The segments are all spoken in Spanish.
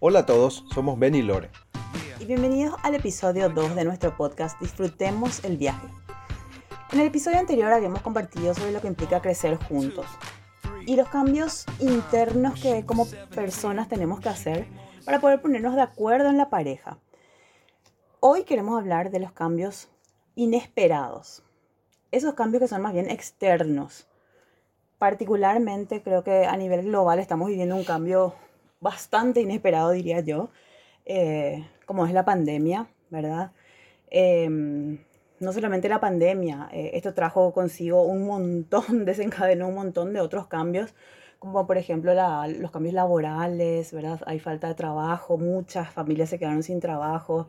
Hola a todos, somos Ben y Lore. Y bienvenidos al episodio 2 de nuestro podcast Disfrutemos el viaje. En el episodio anterior habíamos compartido sobre lo que implica crecer juntos y los cambios internos que como personas tenemos que hacer para poder ponernos de acuerdo en la pareja. Hoy queremos hablar de los cambios inesperados, esos cambios que son más bien externos. Particularmente creo que a nivel global estamos viviendo un cambio bastante inesperado, diría yo, eh, como es la pandemia, ¿verdad? Em, no solamente la pandemia, eh, esto trajo consigo un montón, desencadenó un montón de otros cambios, como por ejemplo los cambios laborales, ¿verdad? Hay falta de trabajo, muchas familias se quedaron sin trabajo,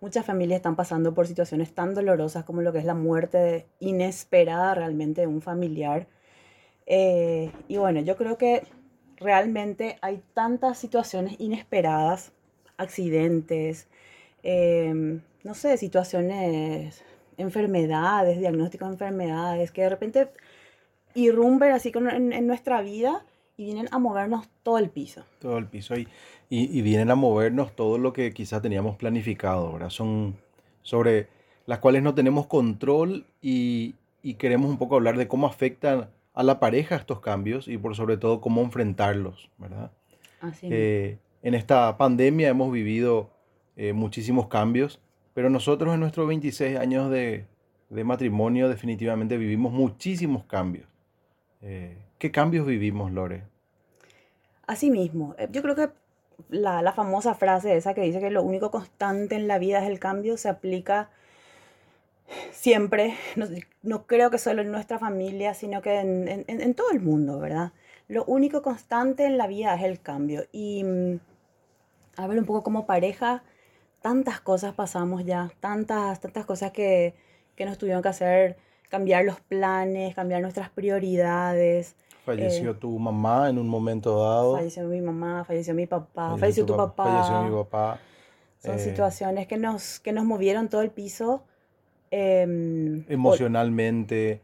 muchas familias están pasando por situaciones tan dolorosas como lo que es la muerte inesperada realmente de un familiar. Eh, y bueno, yo creo que realmente hay tantas situaciones inesperadas, accidentes, em, no sé, situaciones, enfermedades, diagnósticos de enfermedades, que de repente irrumpen así en, en, nuestra vida y vienen a movernos todo el piso. Todo el piso y, y, vienen a movernos todo lo que quizás teníamos planificado, ¿verdad? Son sobre las cuales no tenemos control y, y queremos un poco hablar de cómo afectan a la pareja estos cambios y por sobre todo cómo enfrentarlos, ¿verdad? Así eh, en esta pandemia hemos vivido eh, muchísimos cambios, pero nosotros en nuestros 26 años de, de matrimonio definitivamente vivimos muchísimos cambios. Eh, ¿Qué cambios vivimos, Lore? Así mismo, yo creo que la, la, famosa frase esa que dice que lo único constante en la vida es el cambio se aplica siempre, no, creo que solo en nuestra familia, sino que en, todo el mundo, ¿verdad? Lo único constante en la vida es el cambio. Y mm, a ver, un poco como pareja, tantas cosas pasamos ya, tantas, tantas cosas que, que nos tuvieron que hacer, cambiar los planes, cambiar nuestras prioridades. Falleció eh, tu mamá en un momento dado. Falleció mi mamá, falleció mi papá, falleció, tu, papá. Falleció mi papá. Son eh, situaciones que nos, que nos movieron todo el piso Em, Emocionalmente,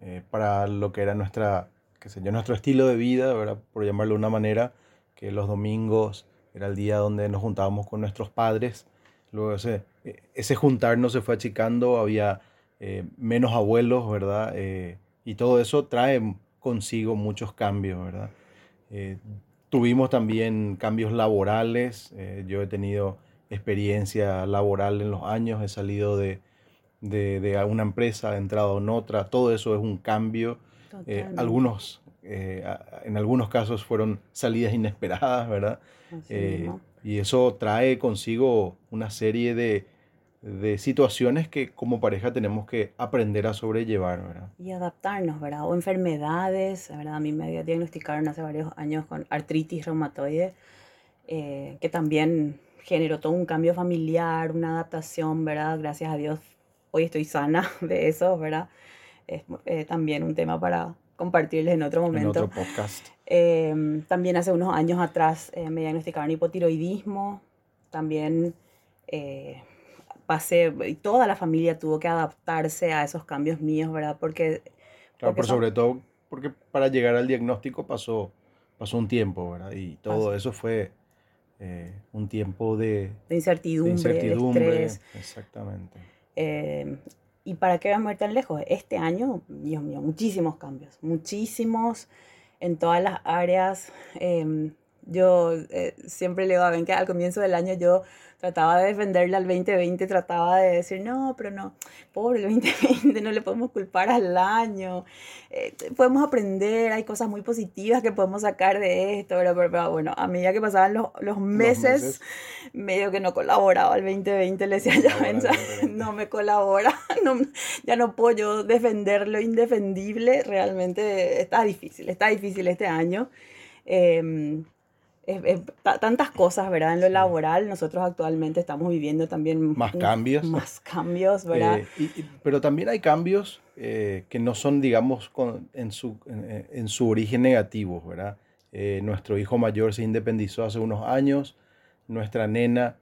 eh, para lo que era nuestra, qué sé nuestro estilo de vida, ¿verdad? por llamarlo de una manera, que los domingos era el día donde nos juntábamos con nuestros padres. Luego ese, e, ese juntarnos se fue achicando, había eh, menos abuelos, ¿verdad? Eh, y todo eso trae consigo muchos cambios, ¿verdad? tuvimos también cambios laborales. yo he tenido experiencia laboral en los años, he salido de, de, de una empresa, entrado en otra, todo eso es un cambio. Eh, algunos, eh, en algunos casos fueron salidas inesperadas, ¿verdad? Eh, y eso trae consigo una serie de, de, situaciones que como pareja tenemos que aprender a sobrellevar, ¿verdad? Y adaptarnos, ¿verdad? O enfermedades, ¿verdad? A mí me diagnosticaron hace varios años con artritis reumatoide, que también generó todo un cambio familiar, una adaptación, ¿verdad? Gracias a Dios hoy estoy sana de eso, ¿verdad? Es eh, también un tema para compartirles en otro momento. En otro podcast. Eh, también hace unos años atrás eh, me diagnosticaron hipotiroidismo. También pasé, y toda la familia tuvo que adaptarse a esos cambios míos, ¿verdad? Porque... Claro, pero sobre todo porque para llegar al diagnóstico pasó, pasó un tiempo, ¿verdad? Y todo eso fue un tiempo de, de incertidumbre, de, incertidumbre, de estrés. Exactamente. Eh, ¿Y para qué vamos a ir tan lejos? Este año, Dios mío, muchísimos cambios, muchísimos en todas las áreas. Em, yo eh, siempre le digo a que al comienzo del año yo trataba de defenderle al 2020, trataba de decir, no, pero no, pobre el 2020, no le podemos culpar al año, eh, podemos aprender, hay cosas muy positivas que podemos sacar de esto, pero, bueno, a medida que pasaban los, los, meses, medio que no colaboraba el 2020, le decía ya, no, no me colabora, no, ya no puedo yo defender lo indefendible, realmente está difícil, está difícil este año. Eh, tantas cosas, ¿verdad? En lo laboral, nosotros actualmente estamos viviendo también... Más cambios. Más cambios, ¿verdad? Eh, pero también hay cambios eh, que no son, digamos, en, su, en, su origen negativo, ¿verdad? Eh, nuestro hijo mayor se independizó hace unos años, nuestra nena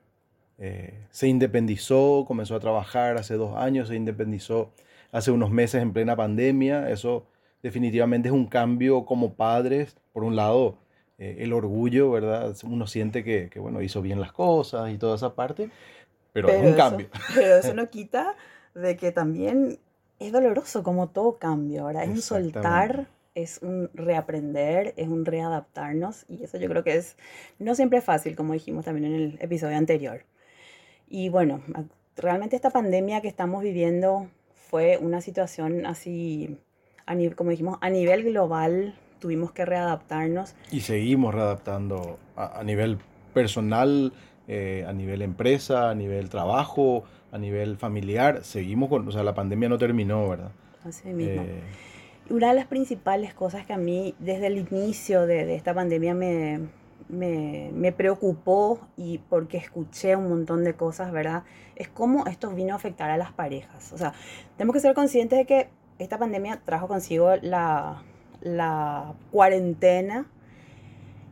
se independizó, comenzó a trabajar hace dos años, se independizó hace unos meses en plena pandemia, eso definitivamente es un cambio como padres, por un lado, eh, el orgullo, ¿verdad? Uno siente que, que, bueno, hizo bien las cosas y toda esa parte, pero, es un cambio. Pero eso no quita de que también es doloroso como todo cambio, ¿verdad? Es un soltar, es un reaprender, es un readaptarnos y eso yo creo que es no siempre fácil, como dijimos también en el episodio anterior. Y bueno, realmente esta pandemia que estamos viviendo fue una situación así, a como dijimos, a nivel global tuvimos que readaptarnos. Y seguimos readaptando a, nivel personal, eh, a nivel empresa, a nivel trabajo, a nivel familiar. Seguimos con, o sea, la pandemia no terminó, ¿verdad? Así mismo. Eh, una de las principales cosas que a mí desde el inicio de, de esta pandemia me, me, me, preocupó y porque escuché un montón de cosas, ¿verdad? Es cómo esto vino a afectar a las parejas. O sea, tenemos que ser conscientes de que esta pandemia trajo consigo la, la cuarentena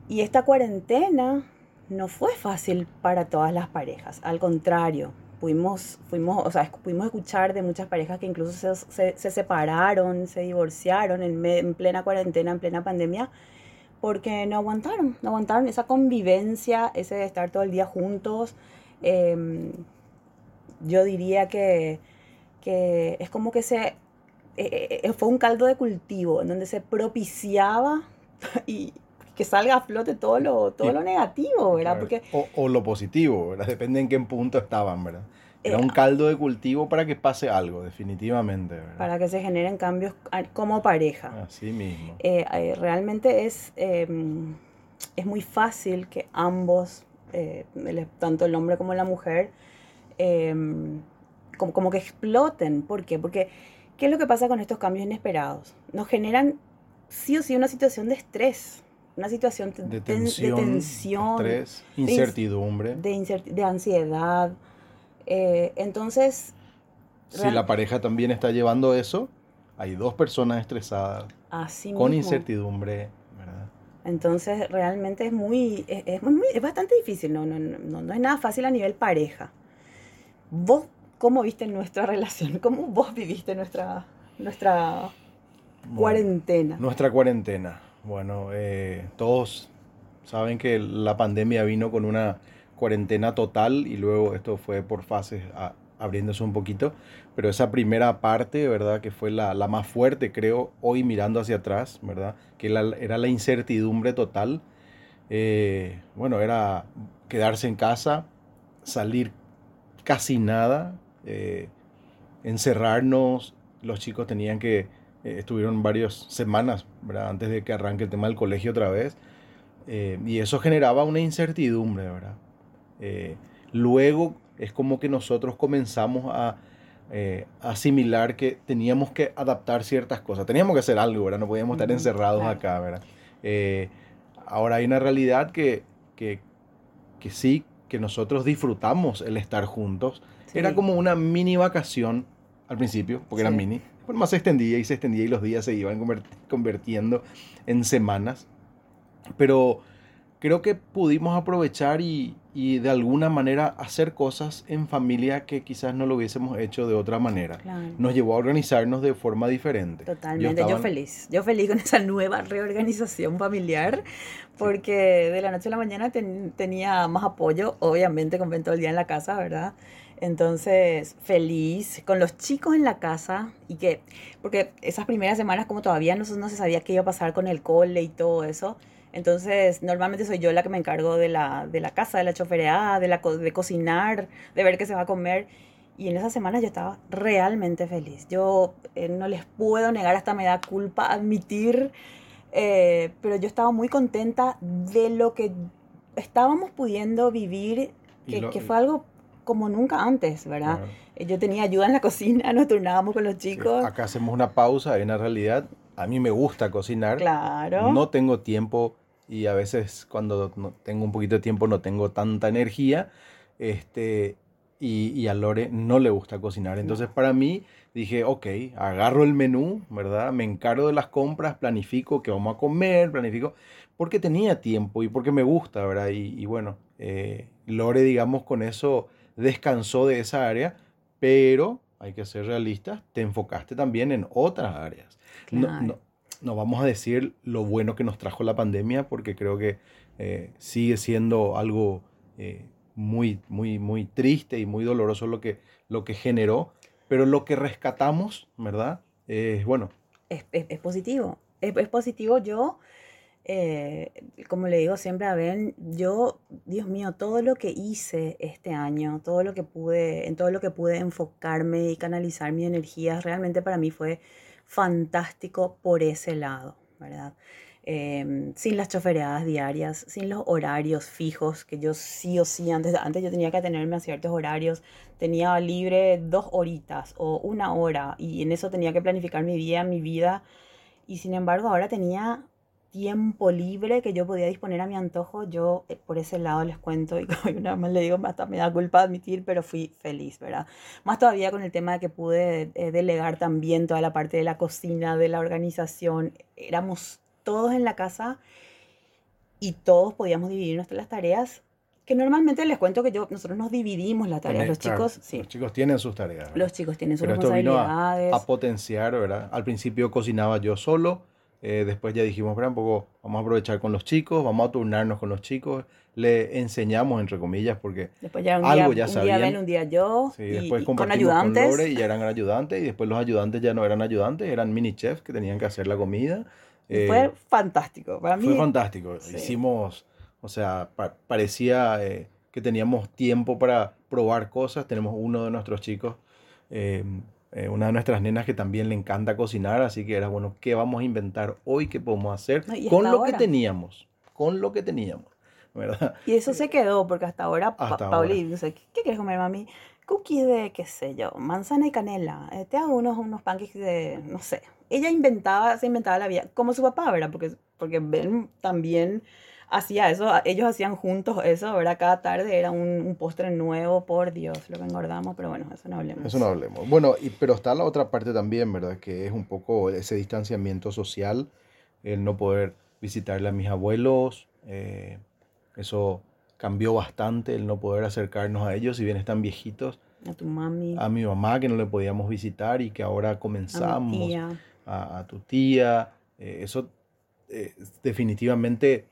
y esta cuarentena no fue fácil para todas las parejas, al contrario, pudimos, fuimos, o sea, pudimos escuchar de muchas parejas que incluso se, se, separaron, se divorciaron en, en, plena cuarentena, en plena pandemia, porque no aguantaron, no aguantaron esa convivencia, ese de estar todo el día juntos. Em, yo diría que, que, es como que se, eh, eh, eh, fue un caldo de cultivo en donde se propiciaba y que salga a flote todo lo, todo lo negativo, ¿verdad? Porque, o, o, lo positivo, ¿verdad? Depende en qué punto estaban, ¿verdad? Era un caldo de cultivo para que pase algo, definitivamente. ¿verdad? Para que se generen cambios como pareja. Así mismo. Eh, eh, realmente es, em, es muy fácil que ambos, eh, tanto el hombre como la mujer, em, como, como, que exploten. ¿Por qué? Porque, ¿qué es lo que pasa con estos cambios inesperados? Nos generan sí o sí una situación de estrés una situación de, tensión, estrés, incertidumbre, de, de ansiedad, eh, entonces... Si la pareja también está llevando eso, hay dos personas estresadas, con incertidumbre, ¿verdad? Entonces realmente es muy, es, es, bastante difícil, no, no, no, no es nada fácil a nivel pareja. ¿Vos cómo viste nuestra relación? ¿Cómo vos viviste nuestra, nuestra cuarentena? Nuestra cuarentena. Bueno, eh, todos saben que la pandemia vino con una cuarentena total y luego esto fue por fases abriéndose un poquito, pero esa primera parte, ¿verdad? Que fue la, la más fuerte, creo, hoy mirando hacia atrás, ¿verdad? Que era la incertidumbre total. Eh, bueno, era quedarse en casa, salir casi nada, eh, encerrarnos, los chicos tenían que, eh, estuvieron varias semanas, ¿verdad? Antes de que arranque el tema del colegio otra vez, y eso generaba una incertidumbre, ¿verdad? Eh, luego es como que nosotros comenzamos a eh, asimilar que teníamos que adaptar ciertas cosas, teníamos que hacer algo, ¿verdad? No podíamos estar encerrados acá, ¿verdad? Eh, ahora hay una realidad que, que, que, sí, que nosotros disfrutamos el estar juntos. Era como una mini vacación al principio, porque era mini, pero más se extendía y se extendía y los días se iban convirtiendo en semanas. Pero creo que pudimos aprovechar y, y, de alguna manera hacer cosas en familia que quizás no lo hubiésemos hecho de otra manera. Nos llevó a organizarnos de forma diferente. Totalmente, yo, feliz, yo feliz con esa nueva reorganización familiar, porque de la noche a la mañana tenía más apoyo, obviamente con todo el día en la casa, ¿verdad? Entonces, feliz con los chicos en la casa y que, porque esas primeras semanas como todavía no, no se sabía qué iba a pasar con el cole y todo eso, entonces, normalmente soy yo la que me encargo de la, de la casa, de la chofereada, de, la, de cocinar, de ver qué se va a comer. Y en esas semanas yo estaba realmente feliz. Yo eh, no les puedo negar, hasta me da culpa admitir, eh, pero yo estaba muy contenta de lo que estábamos pudiendo vivir, que, fue algo como nunca antes, ¿verdad? Yo tenía ayuda en la cocina, nos turnábamos con los chicos. Acá hacemos una pausa, en la realidad a mí me gusta cocinar. Claro. No tengo tiempo y a veces cuando no tengo un poquito de tiempo no tengo tanta energía. Este, y, y, a Lore no le gusta cocinar. Entonces para mí dije, ok, agarro el menú, ¿verdad? Me encargo de las compras, planifico qué vamos a comer, planifico, porque tenía tiempo y porque me gusta, ¿verdad? Y, bueno, eh, Lore, digamos, con eso descansó de esa área, pero hay que ser realistas, te enfocaste también en otras áreas. No, no, no vamos a decir lo bueno que nos trajo la pandemia, porque creo que eh, sigue siendo algo eh, muy, muy, muy triste y muy doloroso lo que, lo que generó, pero lo que rescatamos, ¿verdad? Es bueno. Es, es, positivo, es, es, positivo. Yo, eh, como le digo siempre a Ben, yo, Dios mío, todo lo que hice este año, todo lo que pude, en todo lo que pude enfocarme y canalizar mi energía, realmente para mí fue fantástico por ese lado, ¿verdad? Em, sin las chofereadas diarias, sin los horarios fijos, que yo sí o sí, antes, antes yo tenía que tenerme a ciertos horarios, tenía libre dos horitas o una hora y en eso tenía que planificar mi día, mi vida, y sin embargo ahora tenía tiempo libre que yo podía disponer a mi antojo, yo eh, por ese lado les cuento y como una vez le digo, hasta me da culpa admitir, pero fui feliz, ¿verdad? Más todavía con el tema de que pude eh, delegar también toda la parte de la cocina, de la organización, éramos todos en la casa y todos podíamos dividir nuestras tareas que normalmente les cuento que yo, nosotros nos dividimos las tareas. Los chicos, sí. Los chicos tienen sus tareas. Los chicos tienen sus responsabilidades. a, potenciar, ¿verdad? Al principio cocinaba yo solo, eh, después ya dijimos, un poco, vamos a aprovechar con los chicos, vamos a turnarnos con los chicos, le enseñamos, entre comillas, porque algo ya sabían. Un día ven, un día yo, sí, después con ayudantes. y ya eran ayudantes, y después los ayudantes ya no eran ayudantes, eran mini chefs que tenían que hacer la comida. fue eh, fantástico, para mí. Fue fantástico. Hicimos, o sea, parecía eh, que teníamos tiempo para probar cosas. Tenemos uno de nuestros chicos eh, una de nuestras nenas que también le encanta cocinar, así que era bueno, ¿qué vamos a inventar hoy? ¿Qué podemos hacer con lo que teníamos? Con lo que teníamos, ¿verdad? Y eso se quedó, porque hasta ahora, Pauli, dice, ¿qué, quieres comer, mami? Cookies de, qué sé yo, manzana y canela. Eh, te hago unos, unos pancakes de, no sé. Ella inventaba, se inventaba la vida, como su papá, ¿verdad? Porque, porque Ben también hacía eso, ellos hacían juntos eso, ¿verdad? Cada tarde era un, un postre nuevo, por Dios, lo que engordamos, pero bueno, eso no hablemos. Eso no hablemos. Bueno, y, pero está la otra parte también, ¿verdad? Que es un poco ese distanciamiento social, el no poder visitarle a mis abuelos, eh, eso cambió bastante, el no poder acercarnos a ellos, si bien están viejitos. A tu mami. A mi mamá, que no le podíamos visitar y que ahora comenzamos. A, a tu tía. Eh, eso eh, definitivamente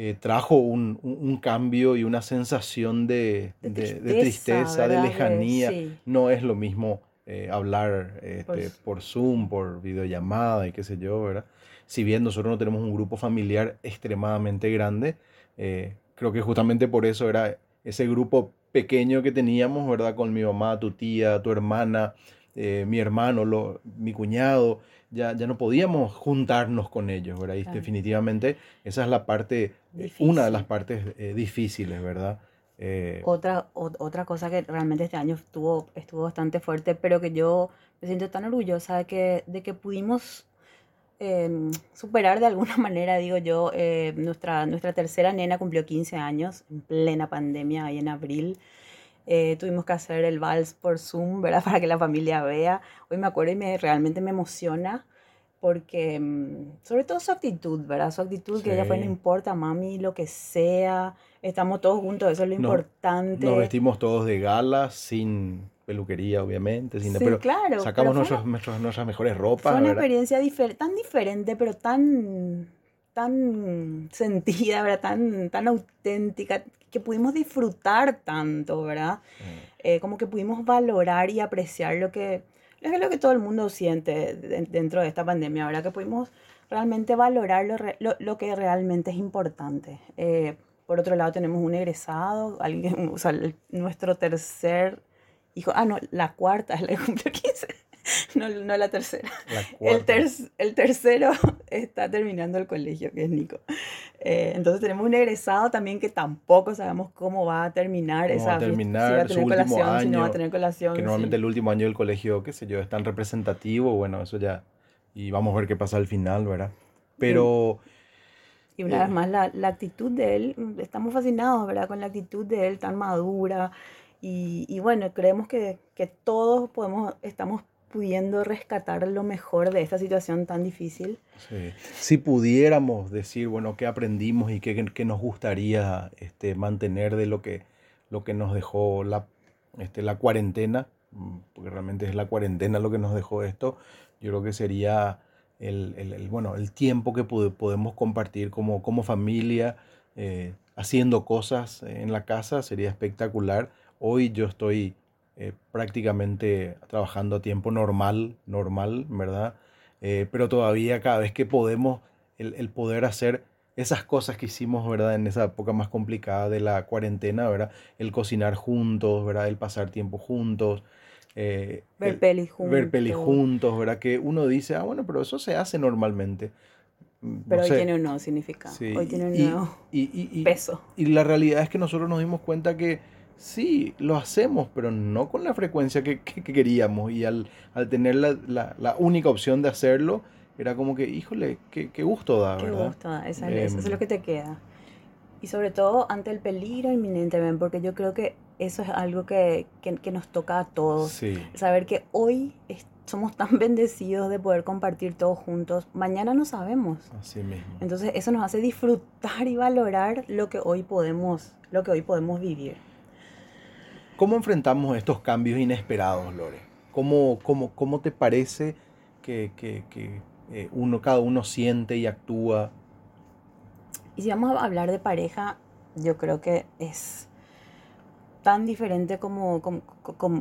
eh, trajo un, un, cambio y una sensación de, de, tristeza, de, lejanía. No es lo mismo eh, hablar este, por Zoom, por videollamada y qué sé yo, ¿verdad? Si bien nosotros no tenemos un grupo familiar extremadamente grande, eh, creo que justamente por eso era ese grupo pequeño que teníamos, ¿verdad? Con mi mamá, tu tía, tu hermana, mi hermano, lo, mi cuñado, ya, ya no podíamos juntarnos con ellos, ¿verdad? Y definitivamente esa es la parte, eh, una de las partes eh, difíciles, ¿verdad? Eh, otra, otra cosa que realmente este año estuvo, estuvo bastante fuerte, pero que yo me siento tan orgullosa de que, de que pudimos em, superar de alguna manera, digo yo, nuestra, nuestra tercera nena cumplió 15 años en plena pandemia, ahí en abril. Eh, tuvimos que hacer el vals por Zoom, ¿verdad? Para que la familia vea. Hoy me acuerdo y me, realmente me emociona porque, mm, sobre todo su actitud, ¿verdad? Su actitud, que ella fue, no importa, mami, lo que sea, estamos todos juntos, eso es lo importante. Nos vestimos todos de gala, sin peluquería, obviamente, sin sí, pero claro, sacamos nuestros, nuestras mejores ropas. Fue una experiencia tan diferente, pero tan tan sentida, ¿verdad? Tan, tan auténtica, que pudimos disfrutar tanto, ¿verdad? Mm. Eh, como que pudimos valorar y apreciar lo que, es lo que todo el mundo siente dentro de esta pandemia, ¿verdad? Que pudimos realmente valorar lo, lo, que realmente es importante. Eh, por otro lado, tenemos un egresado, alguien, o sea, nuestro tercer hijo, ah, no, la cuarta es la que cumplió 15 no, no la tercera. el, el, tercero está terminando el colegio, que es Nico. Eh, entonces tenemos un egresado también que tampoco sabemos cómo va a terminar esa va a terminar si va a tener colación, año, si no va a tener colación. Que normalmente el último año del colegio, qué sé yo, es tan representativo, bueno, eso ya... Y vamos a ver qué pasa al final, ¿verdad? Pero... Y una vez eh, más, la, la, actitud de él, estamos fascinados, ¿verdad? Con la actitud de él tan madura. Y, y bueno, creemos que, que todos podemos, estamos pudiendo rescatar lo mejor de esta situación tan difícil. Sí. Si pudiéramos decir, bueno, qué aprendimos y qué, qué, nos gustaría este, mantener de lo que, lo que nos dejó la, este, la cuarentena, mm, porque realmente es la cuarentena lo que nos dejó esto, yo creo que sería el, el, bueno, el tiempo que podemos compartir como, como familia, eh, haciendo cosas en la casa, sería espectacular. Hoy yo estoy eh, prácticamente trabajando a tiempo normal, normal, ¿verdad? Eh, pero todavía cada vez que podemos, el, el, poder hacer esas cosas que hicimos, ¿verdad? En esa época más complicada de la cuarentena, ¿verdad? El cocinar juntos, ¿verdad? El pasar tiempo juntos, eh, ver pelis juntos. Ver pelis juntos, ¿verdad? Que uno dice, ah, bueno, pero eso se hace normalmente. Mm, pero hoy tiene un nuevo significado. Hoy tiene un nuevo y, peso. Y la realidad es que nosotros nos dimos cuenta que sí, lo hacemos, pero no con la frecuencia que, queríamos. Y al, al tener la, la, única opción de hacerlo, era como que, híjole, qué, qué gusto da, qué gusto da, eso es em, lo que te queda. Y sobre todo ante el peligro inminente, ¿ven? porque yo creo que eso es algo que, que, nos toca a todos. Saber que hoy somos tan bendecidos de poder compartir todos juntos. Mañana no sabemos. Así mismo. Entonces eso nos hace disfrutar y valorar lo que hoy podemos, lo que hoy podemos vivir. ¿Cómo enfrentamos estos cambios inesperados, Lore? ¿Cómo, cómo, cómo te parece que, que, que eh, uno, cada uno siente y actúa? Y si vamos a hablar de pareja, yo creo que es tan diferente como, como,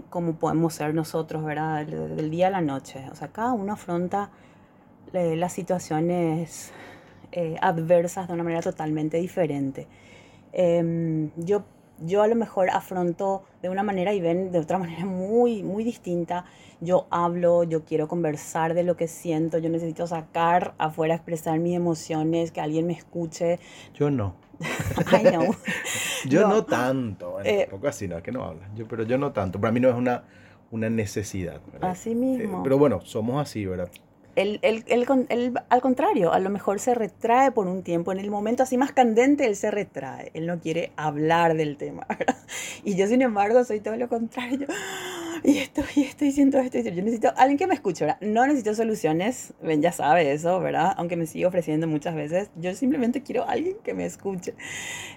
como, podemos ser nosotros, ¿verdad? Del, día a la noche. O sea, cada uno afronta eh, las situaciones eh, adversas de una manera totalmente diferente. Em, yo, yo a lo mejor afronto de una manera y ven de otra manera muy, muy distinta. Yo hablo, yo quiero conversar de lo que siento, yo necesito sacar afuera, expresar mis emociones, que alguien me escuche. Yo no. yo no, tanto, bueno, eh, tampoco así, no es que no hablas, yo, pero yo no tanto, para mí no es una, una necesidad. Así mismo. Eh, pero bueno, somos así, ¿verdad? Él, él, él, al contrario, a lo mejor se retrae por un tiempo. En el momento así más candente, él se retrae. Él no quiere hablar del tema. Y yo, sin embargo, soy todo lo contrario y esto, y estoy diciendo esto, Yo necesito alguien que me escuche, ¿verdad? No necesito soluciones, ven, ya sabe eso, ¿verdad? Aunque me sigue ofreciendo muchas veces, yo simplemente quiero alguien que me escuche.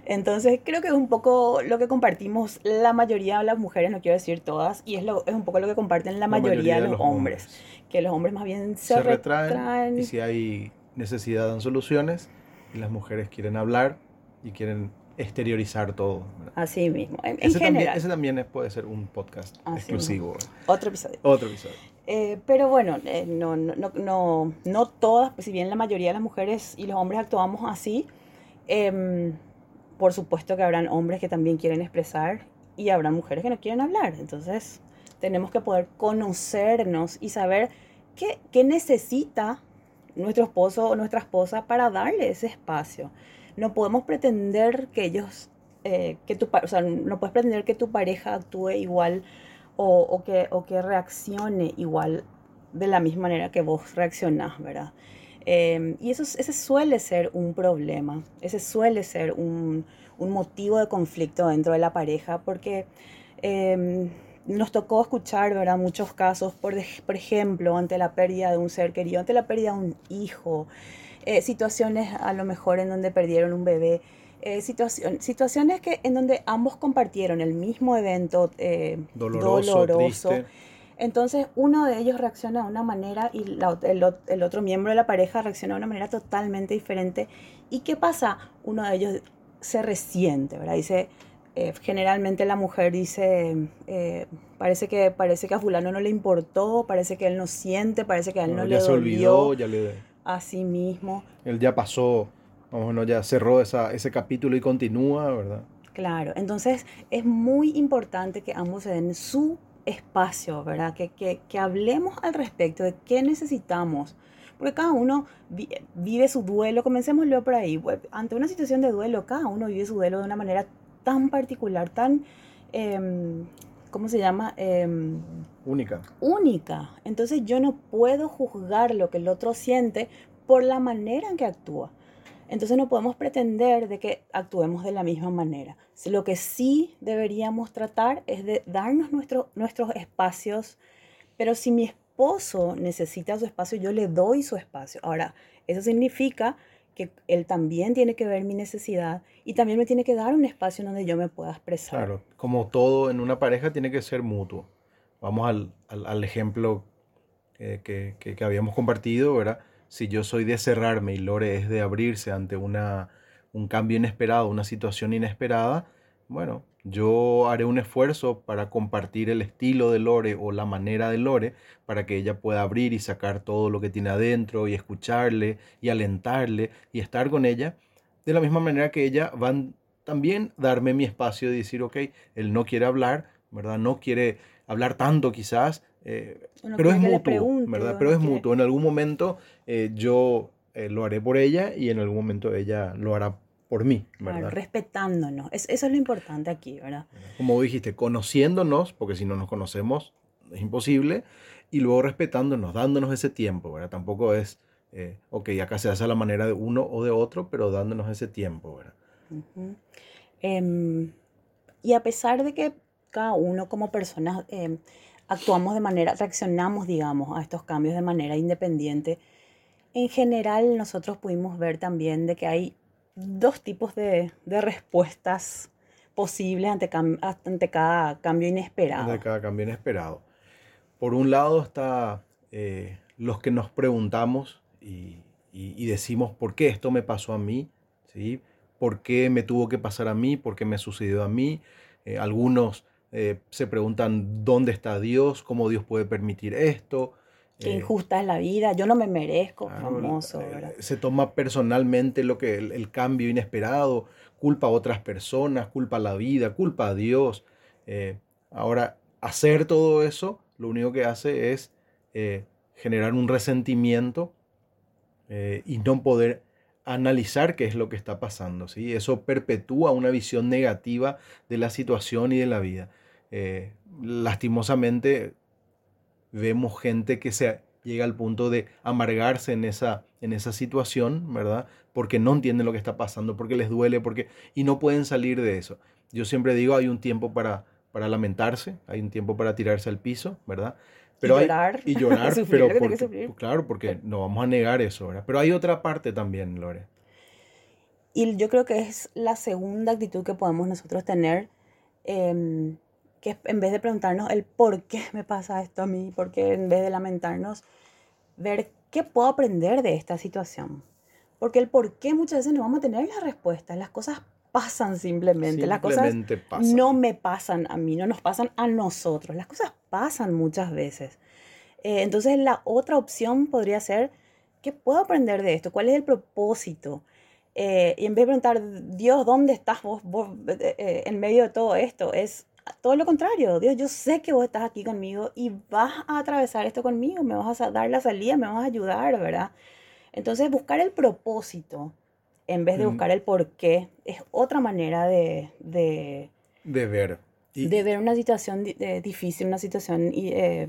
Entonces, creo que es un poco lo que compartimos la mayoría de las mujeres, no quiero decir todas, y es, lo, es un poco lo que comparten la, mayoría, de los, hombres, Que los hombres más bien se, retraen, Y si hay necesidad, dan soluciones, y las mujeres quieren hablar y quieren exteriorizar todo. Así mismo, en, ese general. También, ese también puede ser un podcast exclusivo. Otro episodio. Otro episodio. Eh, pero bueno, eh, no, no, no, no, todas, pues si bien la mayoría de las mujeres y los hombres actuamos así, em, por supuesto que habrán hombres que también quieren expresar y habrá mujeres que no quieren hablar. Entonces, tenemos que poder conocernos y saber qué, qué necesita nuestro esposo o nuestra esposa para darle ese espacio no podemos pretender que ellos, eh, que tu, o sea, no puedes pretender que tu pareja actúe igual o, que, o que reaccione igual de la misma manera que vos reaccionás, ¿verdad? Em, y eso, ese suele ser un problema, ese suele ser un, un motivo de conflicto dentro de la pareja, porque em, nos tocó escuchar, ¿verdad? Muchos casos, por, por ejemplo, ante la pérdida de un ser querido, ante la pérdida de un hijo, eh, situaciones a lo mejor en donde perdieron un bebé, eh, situaciones que en donde ambos compartieron el mismo evento eh, doloroso. Entonces uno de ellos reacciona de una manera y el, otro miembro de la pareja reacciona de una manera totalmente diferente. ¿Y qué pasa? Uno de ellos se resiente, ¿verdad? Dice, generalmente la mujer dice, parece, que, parece que a fulano no le importó, parece que él no siente, parece que a él no, le ya se olvidó, ya le a sí mismo. Él ya pasó, vamos, ya cerró esa, ese capítulo y continúa, ¿verdad? Claro, entonces es muy importante que ambos se den su espacio, ¿verdad? Que, que, que hablemos al respecto de qué necesitamos. Porque cada uno vive su duelo, comencémoslo por ahí. Ante una situación de duelo, cada uno vive su duelo de una manera tan particular, tan, eh, ¿cómo se llama? Em, única. Única. Entonces yo no puedo juzgar lo que el otro siente por la manera en que actúa. Entonces no podemos pretender de que actuemos de la misma manera. Lo que sí deberíamos tratar es de darnos nuestro, nuestros espacios, pero si mi esposo necesita su espacio, yo le doy su espacio. Ahora, eso significa que él también tiene que ver mi necesidad y también me tiene que dar un espacio donde yo me pueda expresar. Claro, como todo en una pareja tiene que ser mutuo. Vamos al, al, ejemplo que, que, que, habíamos compartido, ¿verdad? si yo soy de cerrarme y Lore es de abrirse ante una, un cambio inesperado, una situación inesperada, bueno, yo haré un esfuerzo para compartir el estilo de Lore o la manera de Lore para que ella pueda abrir y sacar todo lo que tiene adentro y escucharle y alentarle y estar con ella. De la misma manera que ella van también darme mi espacio de decir, ok, él no quiere hablar, ¿verdad? No quiere hablar tanto quizás, eh, pero, es mutuo, ¿verdad? Pero es mutuo. En algún momento eh, yo eh, lo haré por ella y en algún momento ella lo hará por mí, ¿verdad? respetándonos. eso es lo importante aquí, ¿verdad? Como dijiste, conociéndonos, porque si no nos conocemos es imposible, y luego respetándonos, dándonos ese tiempo, ¿verdad? Tampoco es, ok, acá se hace a la manera de uno o de otro, pero dándonos ese tiempo, ¿verdad? Em, y a pesar de que cada uno como personas em, actuamos de manera, reaccionamos, digamos, a estos cambios de manera independiente, en general nosotros pudimos ver también de que hay dos tipos de, respuestas posibles ante, ante cada cambio inesperado. Ante cada cambio inesperado. Por un lado está eh, los que nos preguntamos y, decimos, ¿por qué esto me pasó a mí? ¿Sí? ¿Por qué me tuvo que pasar a mí? ¿Por qué me sucedió a mí? Eh, algunos eh, se preguntan, ¿dónde está Dios? ¿Cómo Dios puede permitir esto? Qué eh, injusta es la vida, yo no me merezco, famoso. Eh, se toma personalmente lo que el, cambio inesperado, culpa a otras personas, culpa a la vida, culpa a Dios. Eh, ahora, hacer todo eso, lo único que hace es generar un resentimiento y no poder analizar qué es lo que está pasando. ¿sí? Eso perpetúa una visión negativa de la situación y de la vida. Lastimosamente, vemos gente que se llega al punto de amargarse en esa, en esa situación, ¿verdad? Porque no entienden lo que está pasando, porque les duele, porque y no pueden salir de eso. Yo siempre digo, hay un tiempo para, para lamentarse, hay un tiempo para tirarse al piso, ¿verdad? Pero y llorar. y llorar, pero claro, porque no vamos a negar eso, ¿verdad? Pero hay otra parte también, Lore. Y yo creo que es la segunda actitud que podemos nosotros tener. Eh, que en vez de preguntarnos el por qué me pasa esto a mí, porque en vez de lamentarnos, ver qué puedo aprender de esta situación. Porque el por qué muchas veces no vamos a tener la respuesta. Las cosas pasan simplemente. Las cosas no me pasan a mí, no nos pasan a nosotros. Las cosas pasan muchas veces. Eh, entonces la otra opción podría ser, ¿qué puedo aprender de esto? ¿Cuál es el propósito? Eh, y en vez de preguntar, Dios, ¿dónde estás vos, eh, en medio de todo esto? Es, todo lo contrario, Dios, yo sé que vos estás aquí conmigo y vas a atravesar esto conmigo, me vas a dar la salida, me vas a ayudar, ¿verdad? Entonces, buscar el propósito en vez de buscar el por qué es otra manera de... De, de ver. de ver una situación difícil, una situación eh,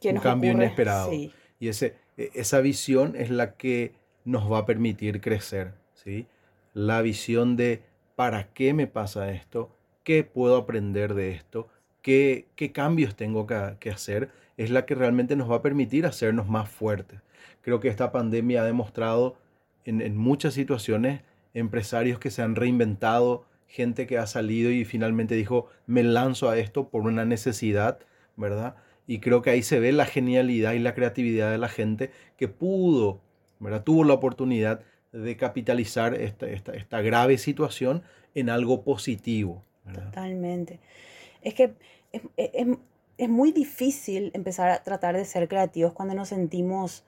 que Un cambio inesperado. Y ese, e, esa visión es la que nos va a permitir crecer, ¿sí? La visión de ¿para qué me pasa esto? Qué puedo aprender de esto, qué, qué cambios tengo que, hacer, es la que realmente nos va a permitir hacernos más fuertes. Creo que esta pandemia ha demostrado en, muchas situaciones empresarios que se han reinventado, gente que ha salido y finalmente dijo, me lanzo a esto por una necesidad, ¿verdad? Y creo que ahí se ve la genialidad y la creatividad de la gente que pudo, ¿verdad? Tuvo la oportunidad de capitalizar esta grave situación en algo positivo. Totalmente. Es que es, muy difícil empezar a tratar de ser creativos cuando nos sentimos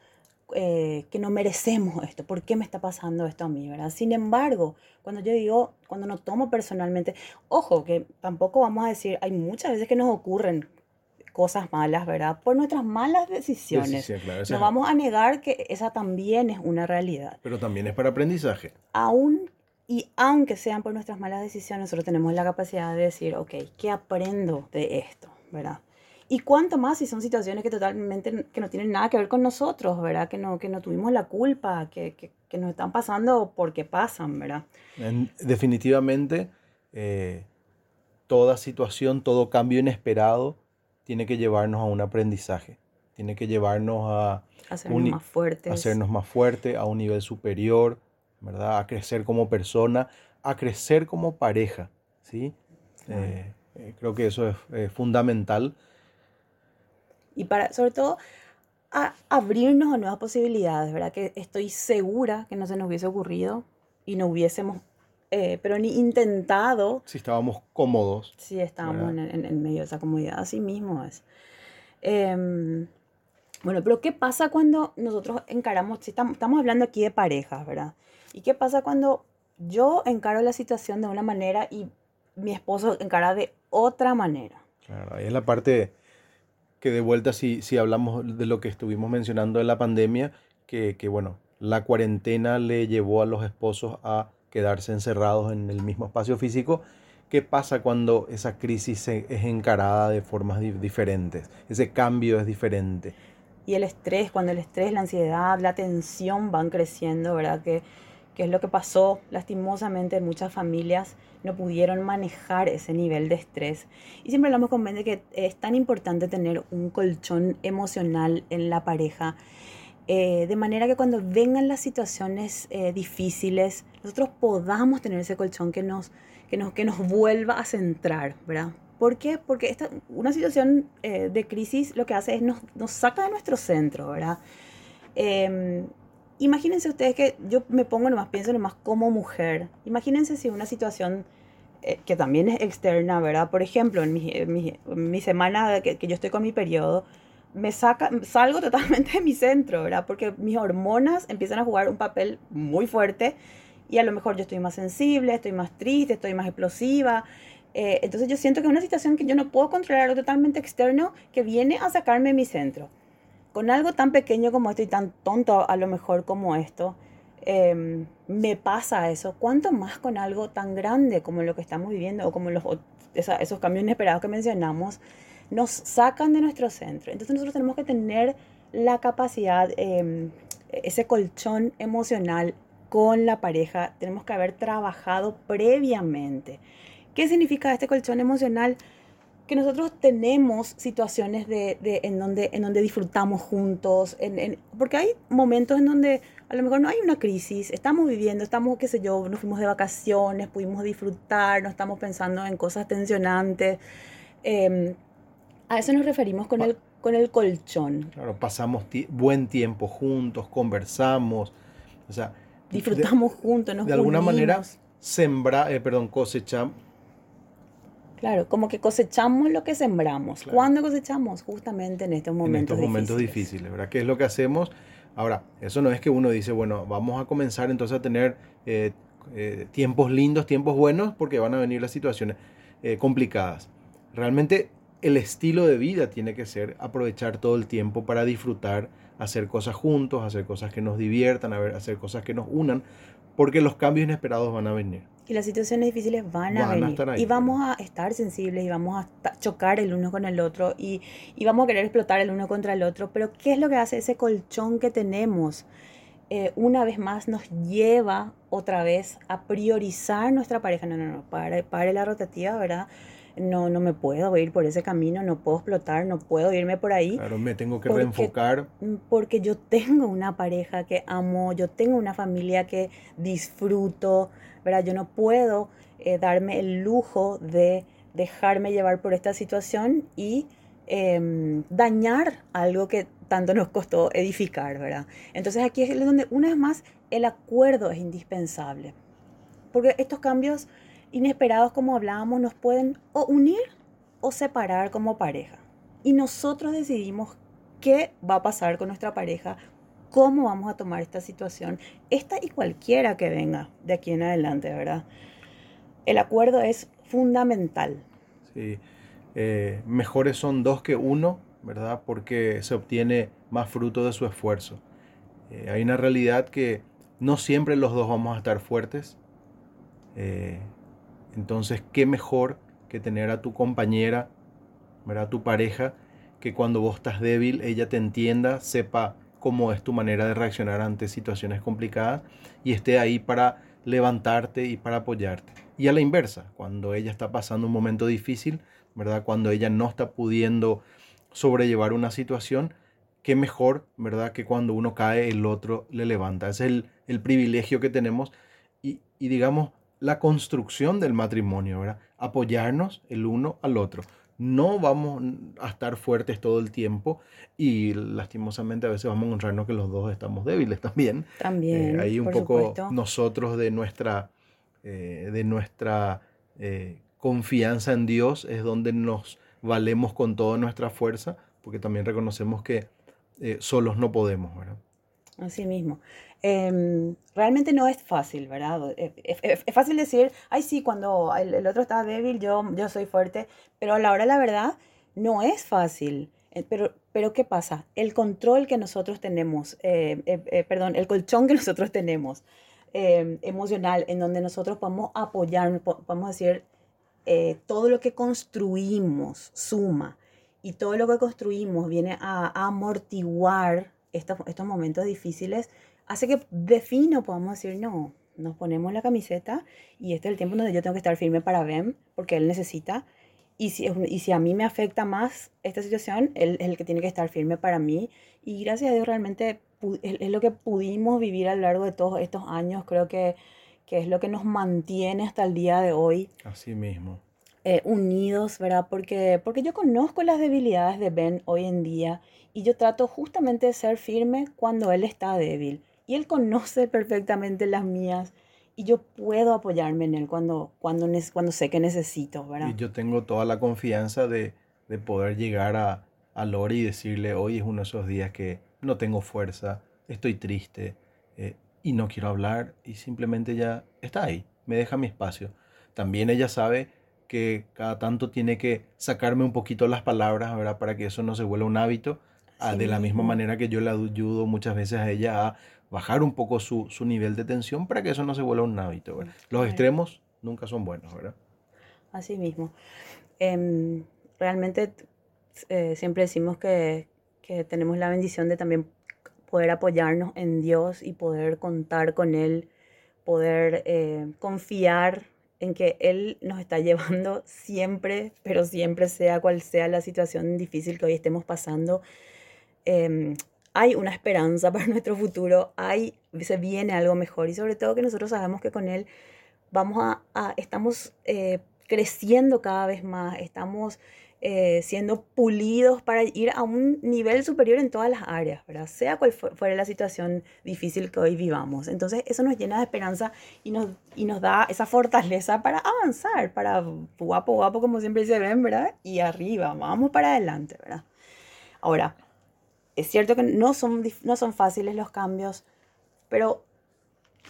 eh, que no merecemos esto. ¿Por qué me está pasando esto a mí? ¿verdad? Sin embargo, cuando yo digo, cuando no tomo personalmente, ojo, que tampoco vamos a decir, hay muchas veces que nos ocurren cosas malas, ¿verdad? Por nuestras malas decisiones. no vamos a negar que esa también es una realidad. Pero también es para aprendizaje. Aún y aunque sean por nuestras malas decisiones, nosotros tenemos la capacidad de decir, ok, ¿qué aprendo de esto? ¿Verdad? Y cuánto más si son situaciones que totalmente que no tienen nada que ver con nosotros, ¿verdad? Que no, que no tuvimos la culpa, que, que, que nos están pasando porque pasan, ¿verdad? definitivamente, eh, toda situación, todo cambio inesperado tiene que llevarnos a un aprendizaje, tiene que llevarnos a hacernos más fuertes, hacernos más fuertes, a un nivel superior, ¿verdad? A crecer como persona, a crecer como pareja, ¿sí? Eh, eh, creo que eso es fundamental. Y para, sobre todo, a abrirnos a nuevas posibilidades, ¿verdad? Que estoy segura que no se nos hubiese ocurrido y no hubiésemos, eh, pero ni intentado. Si estábamos cómodos. Si estábamos en, en, medio de esa comodidad, así mismo es. Em, bueno, pero ¿qué pasa cuando nosotros encaramos, si estamos, estamos hablando aquí de parejas, ¿verdad? ¿Y qué pasa cuando yo encaro la situación de una manera y mi esposo encara de otra manera? Claro, ahí es la parte que de vuelta si, si hablamos de lo que estuvimos mencionando de la pandemia, que, que bueno, la cuarentena le llevó a los esposos a quedarse encerrados en el mismo espacio físico. ¿Qué pasa cuando esa crisis es encarada de formas diferentes? Ese cambio es diferente. Y el estrés, cuando el estrés, la ansiedad, la tensión van creciendo, ¿verdad? Que, que es lo que pasó lastimosamente en muchas familias no pudieron manejar ese nivel de estrés. Y siempre hablamos con Vende que es tan importante tener un colchón emocional en la pareja, eh, de manera que cuando vengan las situaciones eh, difíciles, nosotros podamos tener ese colchón que nos, que nos, que nos vuelva a centrar, ¿verdad? ¿Por qué? Porque esta, una situación eh, de crisis lo que hace es nos, nos saca de nuestro centro, ¿verdad? Imagínense ustedes que yo me pongo nomás, pienso nomás como mujer. Imagínense si una situación eh, que también es externa, ¿verdad? Por ejemplo, en mi, semana que, que, yo estoy con mi periodo, me saca, salgo totalmente de mi centro, ¿verdad? Porque mis hormonas empiezan a jugar un papel muy fuerte y a lo mejor yo estoy más sensible, estoy más triste, estoy más explosiva. Eh, entonces yo siento que es una situación que yo no puedo controlar, algo totalmente externo que viene a sacarme de mi centro con algo tan pequeño como esto y tan tonto a lo mejor como esto, em, me pasa eso. ¿Cuánto más con algo tan grande como lo que estamos viviendo o como los, esos cambios inesperados que mencionamos, nos sacan de nuestro centro? Entonces nosotros tenemos que tener la capacidad, em, ese colchón emocional con la pareja, tenemos que haber trabajado previamente. ¿Qué significa este colchón emocional? Que nosotros tenemos situaciones de, de, en, donde, en donde disfrutamos juntos, en, porque hay momentos en donde a lo mejor no hay una crisis, estamos viviendo, estamos, qué sé yo, nos fuimos de vacaciones, pudimos disfrutar, no estamos pensando en cosas tensionantes. Em, a eso nos referimos con el, con el colchón. Claro, pasamos buen tiempo juntos, conversamos, o sea... Disfrutamos juntos, nos De alguna manera, sembra, eh, perdón, cosechamos Claro, como que cosechamos lo que sembramos. ¿Cuándo cosechamos? Justamente en estos momentos, en estos momentos difíciles. ¿verdad? ¿Qué es lo que hacemos? Ahora, eso no es que uno dice, bueno, vamos a comenzar entonces a tener eh, eh, tiempos lindos, tiempos buenos, porque van a venir las situaciones eh, complicadas. Realmente el estilo de vida tiene que ser aprovechar todo el tiempo para disfrutar, hacer cosas juntos, hacer cosas que nos diviertan, hacer cosas que nos unan, porque los cambios inesperados van a venir. Y las situaciones difíciles van a venir. y vamos a estar sensibles y vamos a chocar el uno con el otro y, y, vamos a querer explotar el uno contra el otro. Pero ¿qué es lo que hace ese colchón que tenemos? Eh, una vez más nos lleva otra vez a priorizar nuestra pareja. No, no, no, pare, pare la rotativa, ¿verdad? no, no me puedo ir por ese camino, no puedo explotar, no puedo irme por ahí. Claro, me tengo que reenfocar. Mm, porque yo tengo una pareja que amo, yo tengo una familia que disfruto, ¿verdad? Yo no puedo eh, darme el lujo de dejarme llevar por esta situación y em, dañar algo que tanto nos costó edificar, ¿verdad? Entonces aquí es donde una vez más el acuerdo es indispensable. Porque estos cambios inesperados, como hablábamos, nos pueden o unir o separar como pareja. Y nosotros decidimos qué va a pasar con nuestra pareja, cómo vamos a tomar esta situación, esta y cualquiera que venga de aquí en adelante, ¿verdad? El acuerdo es fundamental. Sí, eh, mejores son dos que uno, ¿verdad? Porque se obtiene más fruto de su esfuerzo. Eh, hay una realidad que no siempre los dos vamos a estar fuertes. Eh, entonces, ¿qué mejor que tener a tu compañera, a tu pareja, que cuando vos estás débil, ella te entienda, sepa cómo es tu manera de reaccionar ante situaciones complicadas y esté ahí para levantarte y para apoyarte. Y a la inversa, cuando ella está pasando un momento difícil, ¿verdad? Cuando ella no está pudiendo sobrellevar una situación, qué mejor, ¿verdad? Que cuando uno cae, el otro le levanta. Es el, privilegio que tenemos y, digamos, la construcción del matrimonio, ¿verdad? Apoyarnos el uno al otro. No vamos a estar fuertes todo el tiempo y lastimosamente a veces vamos a encontrarnos que los dos estamos débiles también. También. Eh, ahí un poco nosotros de nuestra, eh, de nuestra eh, confianza en Dios es donde nos valemos con toda nuestra fuerza, porque también reconocemos que solos no podemos, ¿verdad? Así mismo. Em, realmente no es fácil, ¿verdad? Es, fácil decir, ay, sí, cuando el, otro está débil, yo, yo soy fuerte, pero a la hora la verdad no es fácil. Eh, pero, pero ¿qué pasa? El control que nosotros tenemos, eh, eh, perdón, el colchón que nosotros tenemos em, emocional, en donde nosotros podemos apoyar, podemos decir, todo lo que construimos suma y todo lo que construimos viene a, amortiguar estos, estos momentos difíciles hace que de fino podamos decir, no, nos ponemos la camiseta y este es el tiempo donde yo tengo que estar firme para Ben, porque él necesita. Y si, y si a mí me afecta más esta situación, él es el que tiene que estar firme para mí. Y gracias a Dios realmente es lo que pudimos vivir a lo largo de todos estos años. Creo que, que es lo que nos mantiene hasta el día de hoy. Así mismo. Eh, unidos, ¿verdad? Porque, porque yo conozco las debilidades de Ben hoy en día y yo trato justamente de ser firme cuando él está débil y Él conoce perfectamente las mías y yo puedo apoyarme en Él cuando, cuando, cuando sé que necesito, ¿verdad? Y yo tengo toda la confianza de, de poder llegar a, a Lori y decirle, hoy es uno de esos días que no tengo fuerza, estoy triste eh, y no quiero hablar y simplemente ya está ahí, me deja mi espacio. También ella sabe que cada tanto tiene que sacarme un poquito las palabras, ¿verdad? Para que eso no se vuelva un hábito. Ah, de la misma manera que yo le ayudo muchas veces a ella a bajar un poco su, su, nivel de tensión para que eso no se vuelva un hábito. Los extremos nunca son buenos, ¿verdad? Así mismo. Em, realmente eh, siempre decimos que, que, tenemos la bendición de también poder apoyarnos en Dios y poder contar con Él, poder eh, confiar en que Él nos está llevando siempre, pero siempre sea cual sea la situación difícil que hoy estemos pasando. Eh, hay una esperanza para nuestro futuro, hay, se viene algo mejor y sobre todo que nosotros sabemos que con él vamos a, estamos eh, creciendo cada vez más, estamos eh, siendo pulidos para ir a un nivel superior en todas las áreas, ¿verdad? Sea cual fuera la situación difícil que hoy vivamos. Entonces eso nos llena de esperanza y nos, y nos da esa fortaleza para avanzar, para guapo, guapo, como siempre se ven, ¿verdad? Y arriba, vamos para adelante, ¿verdad? Ahora, es cierto que no son, no son fáciles los cambios, pero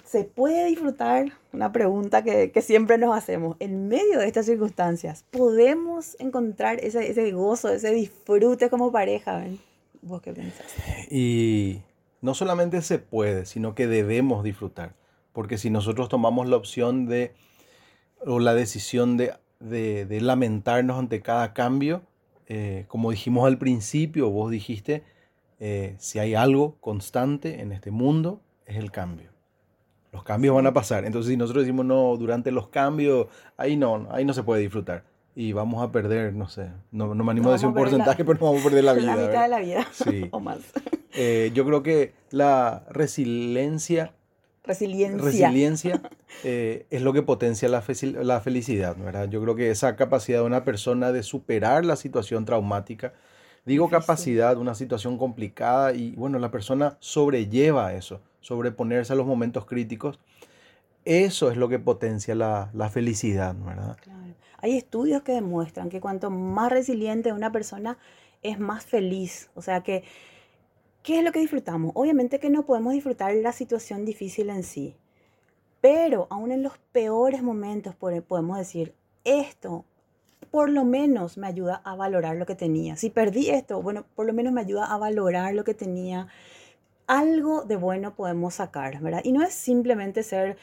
¿se puede disfrutar? Una pregunta que, que, siempre nos hacemos. En medio de estas circunstancias, ¿podemos encontrar ese, ese gozo, ese disfrute como pareja? ¿Vos qué pensás? Y no solamente se puede, sino que debemos disfrutar. Porque si nosotros tomamos la opción de, o la decisión de, de, de lamentarnos ante cada cambio, eh, como dijimos al principio, vos dijiste, eh, si hay algo constante en este mundo, es el cambio. Los cambios van a pasar. Entonces, si nosotros decimos no, durante los cambios, ahí no, ahí no se puede disfrutar. Y vamos a perder, no sé, no, no me animo a decir un porcentaje, pero no vamos a perder la vida. La mitad de la vida. Sí. o más. Eh, yo creo que la resiliencia. Resiliencia. Resiliencia eh, es lo que potencia la, la felicidad, ¿verdad? Yo creo que esa capacidad de una persona de superar la situación traumática, Digo capacidad, una situación complicada y bueno, la persona sobrelleva eso, sobreponerse a los momentos críticos. Eso es lo que potencia la, la felicidad, ¿verdad? Claro. Hay estudios que demuestran que cuanto más resiliente una persona es más feliz. O sea que, ¿qué es lo que disfrutamos? Obviamente que no podemos disfrutar la situación difícil en sí, pero aún en los peores momentos podemos decir, esto por lo menos me ayuda a valorar lo que tenía. Si perdí esto, bueno, por lo menos me ayuda a valorar lo que tenía. Algo de bueno podemos sacar, ¿verdad? Y no es simplemente ser,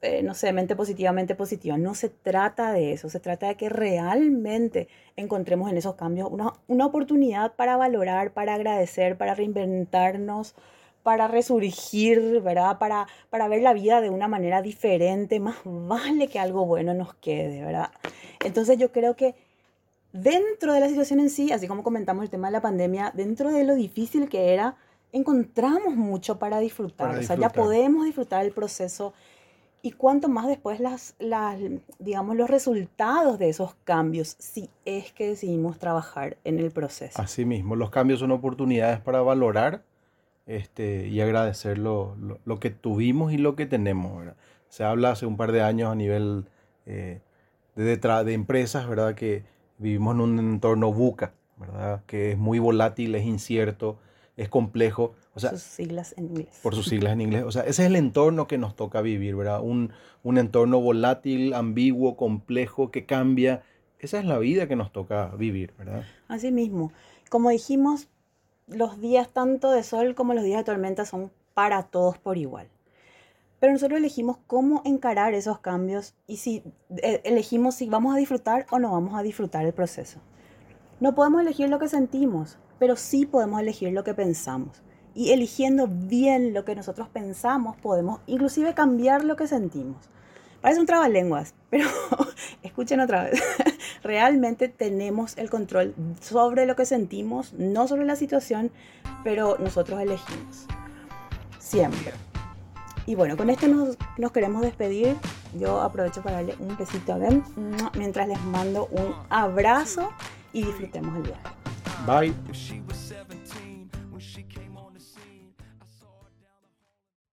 eh, no sé, mente positivamente positiva. No se trata de eso. Se trata de que realmente encontremos en esos cambios una, una oportunidad para valorar, para agradecer, para reinventarnos, para resurgir, ¿verdad? Para, para ver la vida de una manera diferente. Más vale que algo bueno nos quede, ¿verdad? Entonces yo creo que dentro de la situación en sí, así como comentamos el tema de la pandemia, dentro de lo difícil que era, encontramos mucho para disfrutar. O sea, ya podemos disfrutar el proceso y cuánto más después las, las, digamos, los resultados de esos cambios, si es que decidimos trabajar en el proceso. Así mismo, los cambios son oportunidades para valorar este, y agradecer lo, lo, que tuvimos y lo que tenemos. Se habla hace un par de años a nivel eh, de, de empresas, ¿verdad? Que vivimos en un entorno buca, ¿verdad? Que es muy volátil, es incierto, es complejo. O sea, sus siglas en inglés. Por sus siglas en inglés. O sea, ese es el entorno que nos toca vivir, ¿verdad? Un, un entorno volátil, ambiguo, complejo, que cambia. Esa es la vida que nos toca vivir, ¿verdad? Así mismo. Como dijimos, los días tanto de sol como los días de tormenta son para todos por igual. Pero nosotros elegimos cómo encarar esos cambios y si eh, elegimos si vamos a disfrutar o no vamos a disfrutar el proceso. No podemos elegir lo que sentimos, pero sí podemos elegir lo que pensamos. Y eligiendo bien lo que nosotros pensamos, podemos inclusive cambiar lo que sentimos. Parece un trabalenguas, pero escuchen otra vez. Realmente tenemos el control sobre lo que sentimos, no sobre la situación, pero nosotros elegimos. Siempre. Y bueno, con esto nos, nos, queremos despedir. Yo aprovecho para darle un besito a Ben mientras les mando un abrazo y disfrutemos el viaje. Bye.